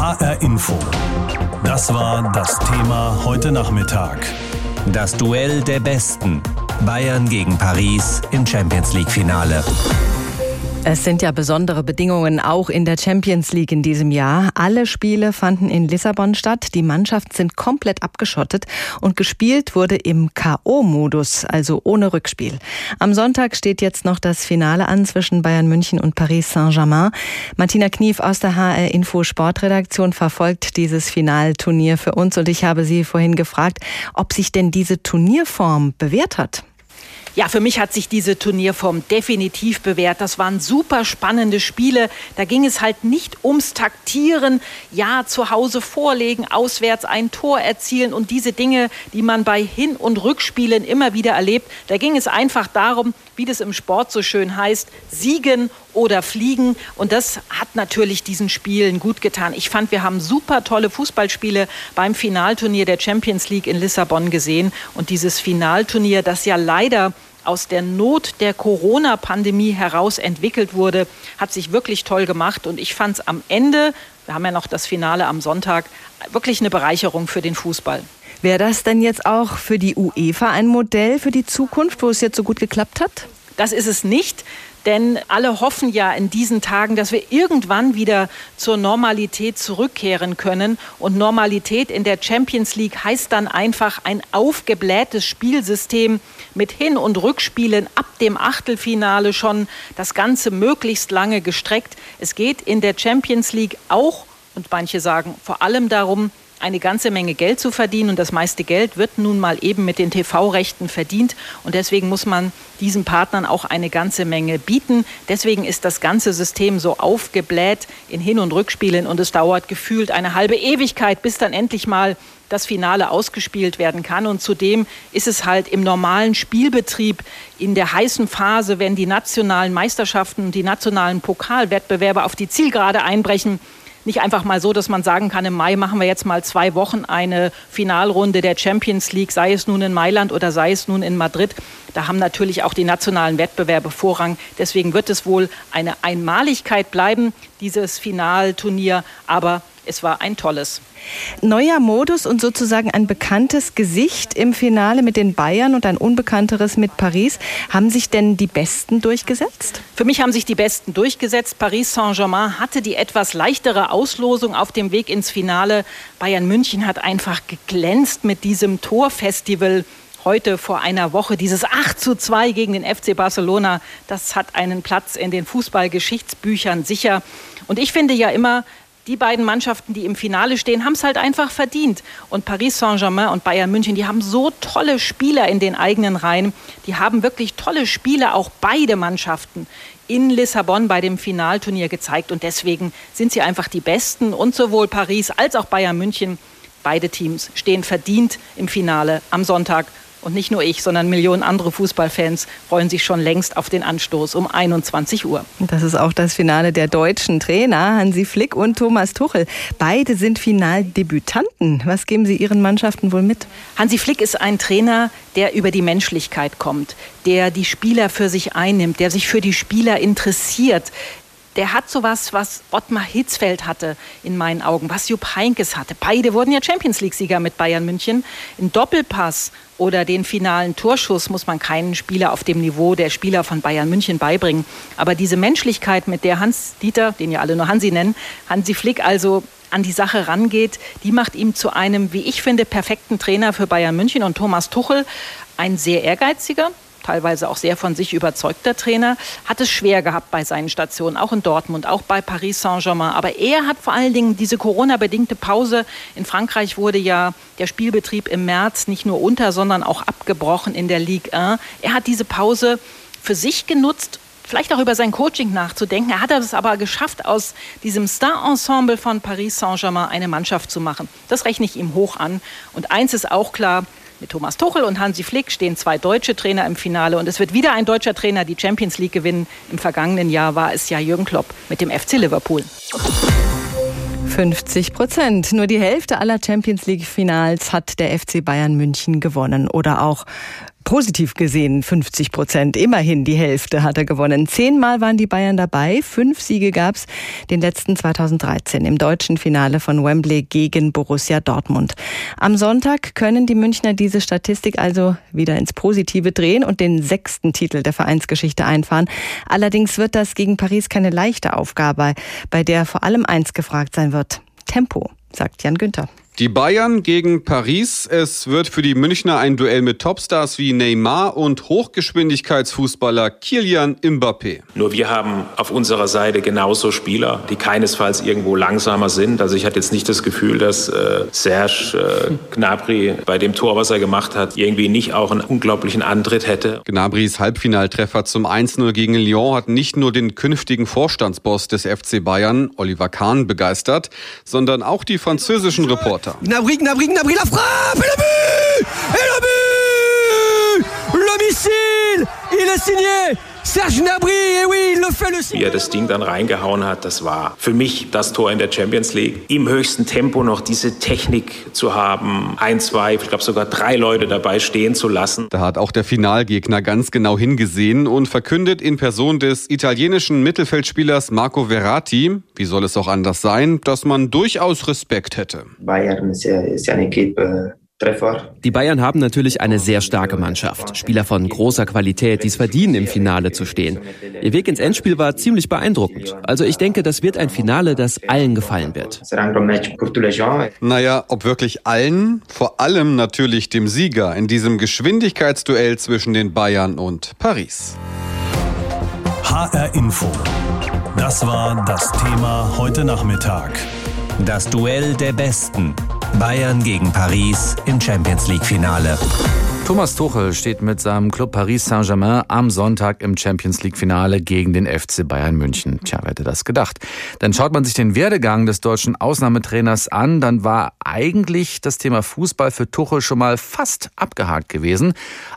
HR Info. Das war das Thema heute Nachmittag. Das Duell der Besten. Bayern gegen Paris im Champions League Finale. Es sind ja besondere Bedingungen auch in der Champions League in diesem Jahr. Alle Spiele fanden in Lissabon statt. Die Mannschaften sind komplett abgeschottet und gespielt wurde im K.O.-Modus, also ohne Rückspiel. Am Sonntag steht jetzt noch das Finale an zwischen Bayern München und Paris Saint-Germain. Martina Knief aus der HR Info Sportredaktion verfolgt dieses Finalturnier für uns und ich habe Sie vorhin gefragt, ob sich denn diese Turnierform bewährt hat. Ja, für mich hat sich diese Turnierform definitiv bewährt. Das waren super spannende Spiele. Da ging es halt nicht ums Taktieren, ja, zu Hause vorlegen, auswärts ein Tor erzielen und diese Dinge, die man bei Hin- und Rückspielen immer wieder erlebt. Da ging es einfach darum, wie das im Sport so schön heißt, siegen oder fliegen. Und das hat natürlich diesen Spielen gut getan. Ich fand, wir haben super tolle Fußballspiele beim Finalturnier der Champions League in Lissabon gesehen. Und dieses Finalturnier, das ja leider aus der Not der Corona-Pandemie heraus entwickelt wurde, hat sich wirklich toll gemacht. Und ich fand es am Ende, wir haben ja noch das Finale am Sonntag, wirklich eine Bereicherung für den Fußball. Wäre das denn jetzt auch für die UEFA ein Modell für die Zukunft, wo es jetzt so gut geklappt hat? Das ist es nicht. Denn alle hoffen ja in diesen Tagen, dass wir irgendwann wieder zur Normalität zurückkehren können. Und Normalität in der Champions League heißt dann einfach ein aufgeblähtes Spielsystem mit Hin- und Rückspielen ab dem Achtelfinale schon das Ganze möglichst lange gestreckt. Es geht in der Champions League auch, und manche sagen vor allem darum, eine ganze Menge Geld zu verdienen. Und das meiste Geld wird nun mal eben mit den TV-Rechten verdient. Und deswegen muss man diesen Partnern auch eine ganze Menge bieten. Deswegen ist das ganze System so aufgebläht in Hin- und Rückspielen. Und es dauert gefühlt eine halbe Ewigkeit, bis dann endlich mal das Finale ausgespielt werden kann. Und zudem ist es halt im normalen Spielbetrieb in der heißen Phase, wenn die nationalen Meisterschaften und die nationalen Pokalwettbewerbe auf die Zielgerade einbrechen, nicht einfach mal so, dass man sagen kann, im Mai machen wir jetzt mal zwei Wochen eine Finalrunde der Champions League, sei es nun in Mailand oder sei es nun in Madrid. Da haben natürlich auch die nationalen Wettbewerbe Vorrang. Deswegen wird es wohl eine Einmaligkeit bleiben, dieses Finalturnier. Aber es war ein tolles. Neuer Modus und sozusagen ein bekanntes Gesicht im Finale mit den Bayern und ein unbekannteres mit Paris. Haben sich denn die Besten durchgesetzt? Für mich haben sich die Besten durchgesetzt. Paris Saint-Germain hatte die etwas leichtere Auslosung auf dem Weg ins Finale. Bayern München hat einfach geglänzt mit diesem Torfestival heute vor einer Woche. Dieses 8 zu 2 gegen den FC Barcelona, das hat einen Platz in den Fußballgeschichtsbüchern sicher. Und ich finde ja immer, die beiden Mannschaften, die im Finale stehen, haben es halt einfach verdient. Und Paris Saint-Germain und Bayern München, die haben so tolle Spieler in den eigenen Reihen. Die haben wirklich tolle Spiele, auch beide Mannschaften in Lissabon bei dem Finalturnier gezeigt. Und deswegen sind sie einfach die Besten. Und sowohl Paris als auch Bayern München, beide Teams stehen verdient im Finale am Sonntag und nicht nur ich, sondern Millionen andere Fußballfans freuen sich schon längst auf den Anstoß um 21 Uhr. Das ist auch das Finale der deutschen Trainer, Hansi Flick und Thomas Tuchel. Beide sind Finaldebütanten. Was geben Sie Ihren Mannschaften wohl mit? Hansi Flick ist ein Trainer, der über die Menschlichkeit kommt, der die Spieler für sich einnimmt, der sich für die Spieler interessiert, der hat sowas, was Ottmar Hitzfeld hatte in meinen Augen, was Jupp Heinkes hatte. Beide wurden ja Champions League-Sieger mit Bayern München. Im Doppelpass oder den finalen Torschuss muss man keinen Spieler auf dem Niveau der Spieler von Bayern München beibringen. Aber diese Menschlichkeit, mit der Hans Dieter, den ja alle nur Hansi nennen, Hansi Flick also an die Sache rangeht, die macht ihm zu einem, wie ich finde, perfekten Trainer für Bayern München. Und Thomas Tuchel, ein sehr ehrgeiziger, teilweise auch sehr von sich überzeugter Trainer, hat es schwer gehabt bei seinen Stationen, auch in Dortmund, auch bei Paris Saint-Germain. Aber er hat vor allen Dingen diese Corona-bedingte Pause. In Frankreich wurde ja der Spielbetrieb im März nicht nur unter, sondern auch abgebrochen in der Ligue 1. Er hat diese Pause für sich genutzt vielleicht auch über sein Coaching nachzudenken. Er hat es aber geschafft, aus diesem Star-Ensemble von Paris Saint-Germain eine Mannschaft zu machen. Das rechne ich ihm hoch an. Und eins ist auch klar, mit Thomas Tuchel und Hansi Flick stehen zwei deutsche Trainer im Finale und es wird wieder ein deutscher Trainer die Champions League gewinnen. Im vergangenen Jahr war es ja Jürgen Klopp mit dem FC Liverpool. 50 Prozent. Nur die Hälfte aller Champions League-Finals hat der FC Bayern München gewonnen. Oder auch Positiv gesehen 50 Prozent, immerhin die Hälfte hat er gewonnen. Zehnmal waren die Bayern dabei, fünf Siege gab's, den letzten 2013 im deutschen Finale von Wembley gegen Borussia Dortmund. Am Sonntag können die Münchner diese Statistik also wieder ins Positive drehen und den sechsten Titel der Vereinsgeschichte einfahren. Allerdings wird das gegen Paris keine leichte Aufgabe, bei der vor allem eins gefragt sein wird. Tempo, sagt Jan Günther. Die Bayern gegen Paris. Es wird für die Münchner ein Duell mit Topstars wie Neymar und Hochgeschwindigkeitsfußballer Kilian Mbappé. Nur wir haben auf unserer Seite genauso Spieler, die keinesfalls irgendwo langsamer sind. Also ich hatte jetzt nicht das Gefühl, dass äh, Serge äh, Gnabry bei dem Tor, was er gemacht hat, irgendwie nicht auch einen unglaublichen Antritt hätte. Gnabrys Halbfinaltreffer zum 1-0 gegen Lyon hat nicht nur den künftigen Vorstandsboss des FC Bayern, Oliver Kahn, begeistert, sondern auch die französischen Reporter. Gnabry, Gnabry, Gnabry, la frappe et le but Et le but Le missile Il est signé Serge Gnabry, et oui, il le fait le Wie er das Ding dann reingehauen hat, das war für mich das Tor in der Champions League. Im höchsten Tempo noch diese Technik zu haben, ein, zwei, ich glaube sogar drei Leute dabei stehen zu lassen. Da hat auch der Finalgegner ganz genau hingesehen und verkündet in Person des italienischen Mittelfeldspielers Marco Verratti, wie soll es auch anders sein, dass man durchaus Respekt hätte. Bayern ist ja, ist ja eine Equipe die Bayern haben natürlich eine sehr starke Mannschaft. Spieler von großer Qualität, die es verdienen, im Finale zu stehen. Ihr Weg ins Endspiel war ziemlich beeindruckend. Also ich denke, das wird ein Finale, das allen gefallen wird. Naja, ob wirklich allen? Vor allem natürlich dem Sieger in diesem Geschwindigkeitsduell zwischen den Bayern und Paris. HR Info. Das war das Thema heute Nachmittag. Das Duell der Besten. Bayern gegen Paris im Champions League-Finale. Thomas Tuchel steht mit seinem Club Paris Saint-Germain am Sonntag im Champions League-Finale gegen den FC Bayern München. Tja, wer hätte das gedacht? Dann schaut man sich den Werdegang des deutschen Ausnahmetrainers an, dann war eigentlich das Thema Fußball für Tuchel schon mal fast abgehakt gewesen.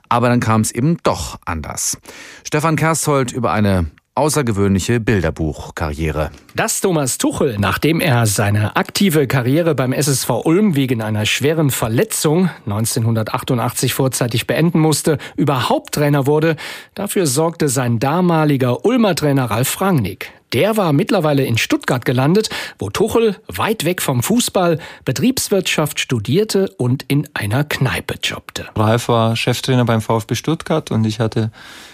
Aber dann kam es eben doch anders. Stefan Kersthold über eine außergewöhnliche Bilderbuchkarriere. Dass Thomas Tuchel, nachdem er seine aktive Karriere beim SSV Ulm wegen einer schweren Verletzung 1988 vorzeitig beenden musste, überhaupt Trainer wurde, dafür sorgte sein damaliger Ulmer Trainer Ralf Rangnick. Der war mittlerweile in Stuttgart gelandet, wo Tuchel weit weg vom Fußball Betriebswirtschaft studierte und in einer Kneipe jobbte. Ralf war Cheftrainer beim VfB Stuttgart und ich hatte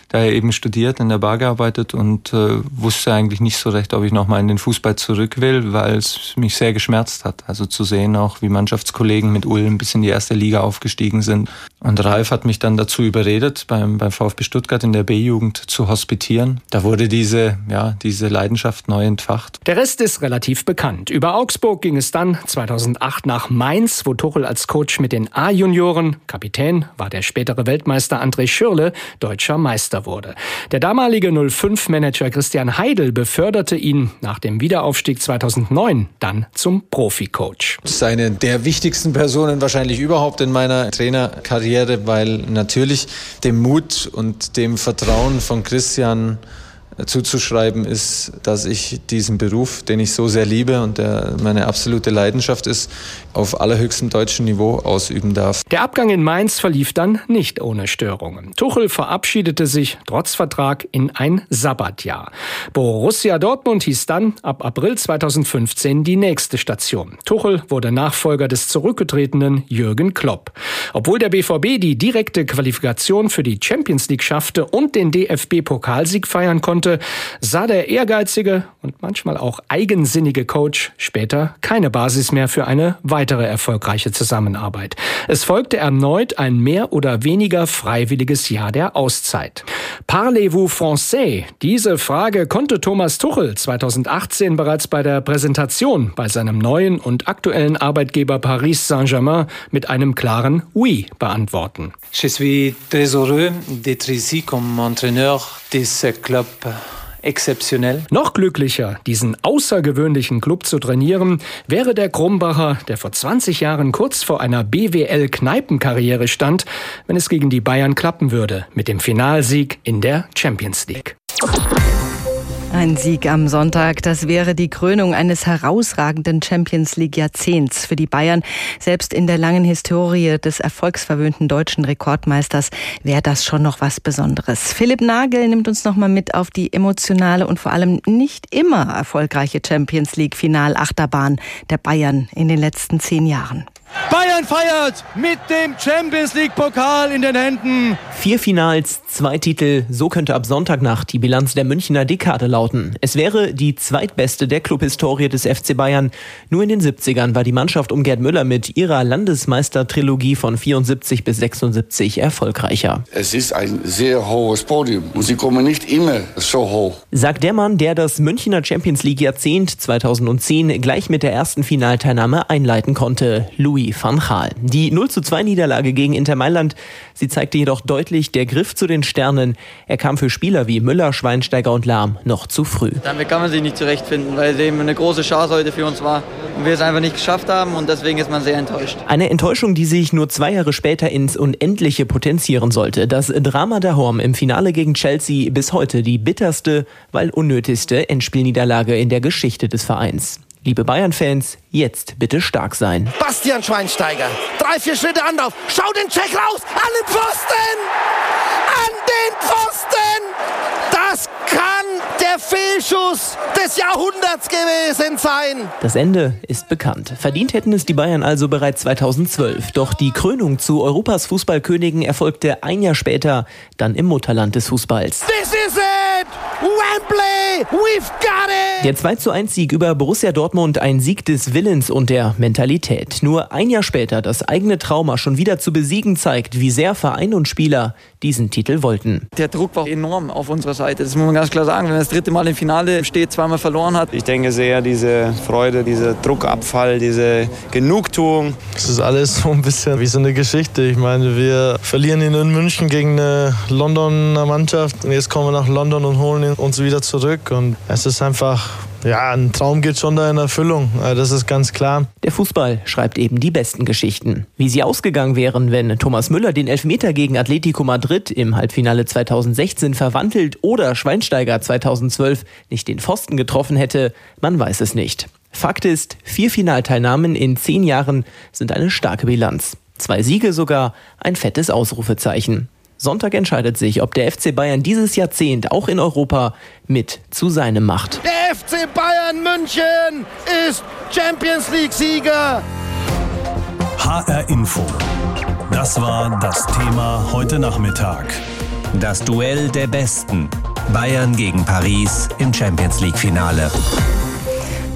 da eben studiert, in der Bar gearbeitet und äh, wusste eigentlich nicht so recht, ob ich nochmal in den Fußball zurück will, weil es mich sehr geschmerzt hat. Also zu sehen auch, wie Mannschaftskollegen mit Ulm bis in die erste Liga aufgestiegen sind. Und Ralf hat mich dann dazu überredet, beim, beim VfB Stuttgart in der B-Jugend zu hospitieren. Da wurde diese, ja, diese Leidenschaft neu entfacht. Der Rest ist relativ bekannt. Über Augsburg ging es dann 2008 nach Mainz, wo Tuchel als Coach mit den A-Junioren, Kapitän war der spätere Weltmeister André Schürle, deutscher Meister Meister wurde. Der damalige 05-Manager Christian Heidel beförderte ihn nach dem Wiederaufstieg 2009 dann zum Profi-Coach. Das ist eine der wichtigsten Personen wahrscheinlich überhaupt in meiner Trainerkarriere, weil natürlich dem Mut und dem Vertrauen von Christian zuzuschreiben ist, dass ich diesen Beruf, den ich so sehr liebe und der meine absolute Leidenschaft ist, auf allerhöchstem deutschen Niveau ausüben darf. Der Abgang in Mainz verlief dann nicht ohne Störungen. Tuchel verabschiedete sich trotz Vertrag in ein Sabbatjahr. Borussia Dortmund hieß dann ab April 2015 die nächste Station. Tuchel wurde Nachfolger des zurückgetretenen Jürgen Klopp. Obwohl der BVB die direkte Qualifikation für die Champions League schaffte und den DFB-Pokalsieg feiern konnte, konnte, sah der ehrgeizige und manchmal auch eigensinnige Coach später keine Basis mehr für eine weitere erfolgreiche Zusammenarbeit. Es folgte erneut ein mehr oder weniger freiwilliges Jahr der Auszeit. Parlez-vous français? Diese Frage konnte Thomas Tuchel 2018 bereits bei der Präsentation bei seinem neuen und aktuellen Arbeitgeber Paris Saint-Germain mit einem klaren Oui beantworten. Je suis très heureux d'être ici comme entraîneur de ce club exzeptionell. Noch glücklicher, diesen außergewöhnlichen Club zu trainieren, wäre der Krumbacher, der vor 20 Jahren kurz vor einer BWL-Kneipenkarriere stand, wenn es gegen die Bayern klappen würde mit dem Finalsieg in der Champions League. Ein Sieg am Sonntag, das wäre die Krönung eines herausragenden Champions League Jahrzehnts für die Bayern. Selbst in der langen Historie des erfolgsverwöhnten deutschen Rekordmeisters wäre das schon noch was Besonderes. Philipp Nagel nimmt uns noch mal mit auf die emotionale und vor allem nicht immer erfolgreiche Champions League Finalachterbahn der Bayern in den letzten zehn Jahren. Bayern feiert mit dem Champions League Pokal in den Händen. Vier Finals, zwei Titel, so könnte ab Sonntagnacht die Bilanz der Münchner Dekade lauten. Es wäre die zweitbeste der Clubhistorie des FC Bayern. Nur in den 70ern war die Mannschaft um Gerd Müller mit ihrer Landesmeistertrilogie von 74 bis 76 erfolgreicher. Es ist ein sehr hohes Podium und sie kommen nicht immer so hoch. Sagt der Mann, der das Münchner Champions League Jahrzehnt 2010 gleich mit der ersten Finalteilnahme einleiten konnte. Louis Louis van Gaal. Die 0 zu 2 Niederlage gegen Inter Mailand, sie zeigte jedoch deutlich, der Griff zu den Sternen, er kam für Spieler wie Müller, Schweinsteiger und Lahm noch zu früh. Damit kann man sich nicht zurechtfinden, weil es eben eine große Chance heute für uns war und wir es einfach nicht geschafft haben und deswegen ist man sehr enttäuscht. Eine Enttäuschung, die sich nur zwei Jahre später ins Unendliche potenzieren sollte. Das Drama der Horm im Finale gegen Chelsea bis heute die bitterste, weil unnötigste Endspielniederlage in der Geschichte des Vereins. Liebe Bayern-Fans, jetzt bitte stark sein. Bastian Schweinsteiger, drei, vier Schritte Anlauf, schau den Check raus, an den Pfosten! An den Pfosten! Das kann der Fehlschuss des Jahrhunderts gewesen sein. Das Ende ist bekannt. Verdient hätten es die Bayern also bereits 2012. Doch die Krönung zu Europas Fußballkönigen erfolgte ein Jahr später, dann im Mutterland des Fußballs. This is it! Wembley! We've got it! Der 2 zu 1 Sieg über Borussia Dortmund, ein Sieg des Willens und der Mentalität. Nur ein Jahr später das eigene Trauma schon wieder zu besiegen zeigt, wie sehr Verein und Spieler diesen Titel wollten. Der Druck war enorm auf unserer Seite, das muss man ganz klar sagen. Wenn man das dritte Mal im Finale steht, zweimal verloren hat. Ich denke sehr, diese Freude, dieser Druckabfall, diese Genugtuung. Es ist alles so ein bisschen wie so eine Geschichte. Ich meine, wir verlieren in München gegen eine Londoner Mannschaft und jetzt kommen wir nach London und holen uns wieder zurück. Und es ist einfach ja, ein Traum geht schon da in Erfüllung, das ist ganz klar. Der Fußball schreibt eben die besten Geschichten. Wie sie ausgegangen wären, wenn Thomas Müller den Elfmeter gegen Atletico Madrid im Halbfinale 2016 verwandelt oder Schweinsteiger 2012 nicht den Pfosten getroffen hätte, man weiß es nicht. Fakt ist, vier Finalteilnahmen in zehn Jahren sind eine starke Bilanz. Zwei Siege sogar, ein fettes Ausrufezeichen. Sonntag entscheidet sich, ob der FC Bayern dieses Jahrzehnt auch in Europa mit zu seinem macht. Der FC Bayern München ist Champions League-Sieger. HR Info. Das war das Thema heute Nachmittag. Das Duell der Besten. Bayern gegen Paris im Champions League-Finale.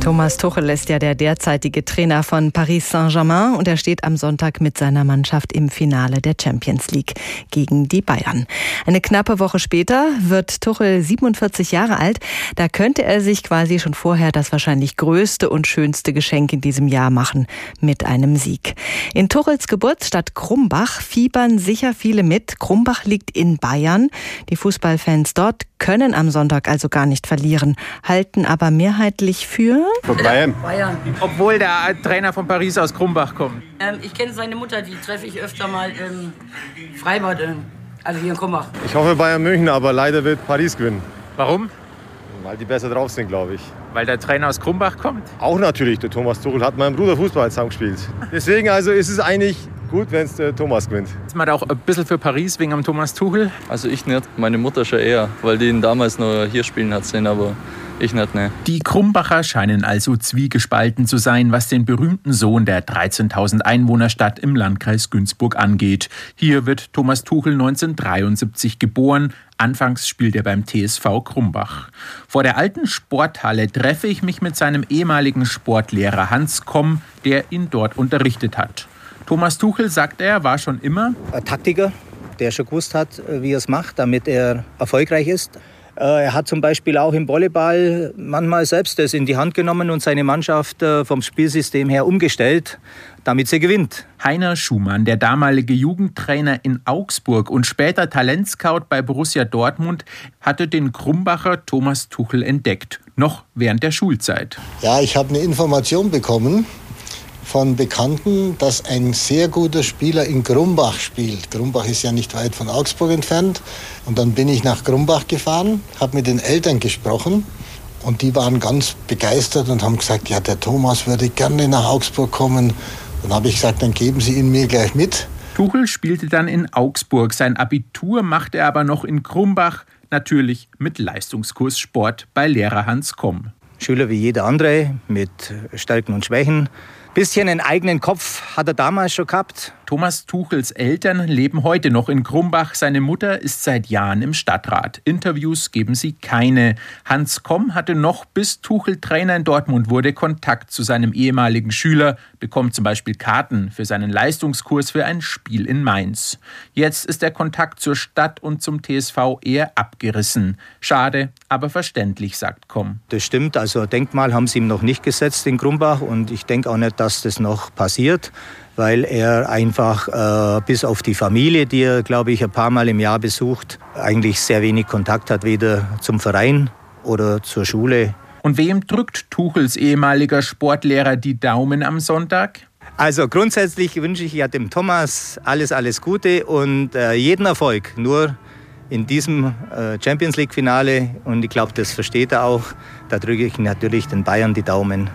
Thomas Tuchel ist ja der derzeitige Trainer von Paris Saint-Germain und er steht am Sonntag mit seiner Mannschaft im Finale der Champions League gegen die Bayern. Eine knappe Woche später wird Tuchel 47 Jahre alt. Da könnte er sich quasi schon vorher das wahrscheinlich größte und schönste Geschenk in diesem Jahr machen mit einem Sieg. In Tuchels Geburtsstadt Krumbach fiebern sicher viele mit. Krumbach liegt in Bayern. Die Fußballfans dort können am Sonntag also gar nicht verlieren, halten aber mehrheitlich für von Bayern. Bayern. Obwohl der Trainer von Paris aus Krumbach kommt. Ähm, ich kenne seine Mutter, die treffe ich öfter mal im Freibad, also hier in Krumbach. Ich hoffe Bayern München, aber leider wird Paris gewinnen. Warum? Weil die besser drauf sind, glaube ich. Weil der Trainer aus Krumbach kommt? Auch natürlich. Der Thomas Tuchel hat meinem Bruder Fußball zusammengespielt. Deswegen also ist es eigentlich gut, wenn es der Thomas gewinnt. Ist man auch ein bisschen für Paris wegen dem Thomas Tuchel? Also ich nicht, meine Mutter schon eher, weil die ihn damals noch hier spielen hat sehen, aber ich nicht, ne. Die Krumbacher scheinen also zwiegespalten zu sein, was den berühmten Sohn der 13.000 Einwohnerstadt im Landkreis Günzburg angeht. Hier wird Thomas Tuchel 1973 geboren. Anfangs spielt er beim TSV Krumbach. Vor der alten Sporthalle treffe ich mich mit seinem ehemaligen Sportlehrer Hans Komm, der ihn dort unterrichtet hat. Thomas Tuchel, sagt er, war schon immer ein Taktiker, der schon gewusst hat, wie er es macht, damit er erfolgreich ist. Äh, er hat zum Beispiel auch im Volleyball manchmal selbst das in die Hand genommen und seine Mannschaft äh, vom Spielsystem her umgestellt, damit sie gewinnt. Heiner Schumann, der damalige Jugendtrainer in Augsburg und später Talentscout bei Borussia Dortmund, hatte den Krumbacher Thomas Tuchel entdeckt, noch während der Schulzeit. Ja, ich habe eine Information bekommen von Bekannten, dass ein sehr guter Spieler in Grumbach spielt. Grumbach ist ja nicht weit von Augsburg entfernt. Und dann bin ich nach Grumbach gefahren, habe mit den Eltern gesprochen Und die waren ganz begeistert und haben gesagt, ja, der Thomas würde gerne nach Augsburg kommen. Dann habe ich gesagt, dann geben Sie ihn mir gleich mit. Tuchel spielte dann in Augsburg. Sein Abitur machte er aber noch in Krumbach, natürlich mit Leistungskurs Sport bei Lehrer Hans Komm. Schüler wie jeder andere mit Stärken und Schwächen. Bisschen einen eigenen Kopf hat er damals schon gehabt. Thomas Tuchels Eltern leben heute noch in Krumbach. Seine Mutter ist seit Jahren im Stadtrat. Interviews geben sie keine. Hans Komm hatte noch, bis Tuchel Trainer in Dortmund wurde, Kontakt zu seinem ehemaligen Schüler, bekommt zum Beispiel Karten für seinen Leistungskurs für ein Spiel in Mainz. Jetzt ist der Kontakt zur Stadt und zum TSV eher abgerissen. Schade, aber verständlich, sagt Komm. Das stimmt. Also Denkmal haben sie ihm noch nicht gesetzt in Krumbach und ich denke auch nicht, dass das noch passiert weil er einfach äh, bis auf die Familie, die er, glaube ich, ein paar Mal im Jahr besucht, eigentlich sehr wenig Kontakt hat, weder zum Verein oder zur Schule. Und wem drückt Tuchels ehemaliger Sportlehrer die Daumen am Sonntag? Also grundsätzlich wünsche ich ja dem Thomas alles, alles Gute und äh, jeden Erfolg. Nur in diesem äh, Champions League-Finale, und ich glaube, das versteht er auch, da drücke ich natürlich den Bayern die Daumen.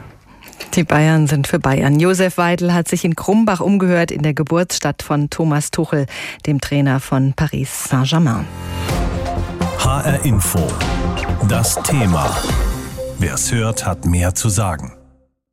Die Bayern sind für Bayern. Josef Weidel hat sich in Krumbach umgehört, in der Geburtsstadt von Thomas Tuchel, dem Trainer von Paris Saint-Germain. HR Info. Das Thema. Wer es hört, hat mehr zu sagen.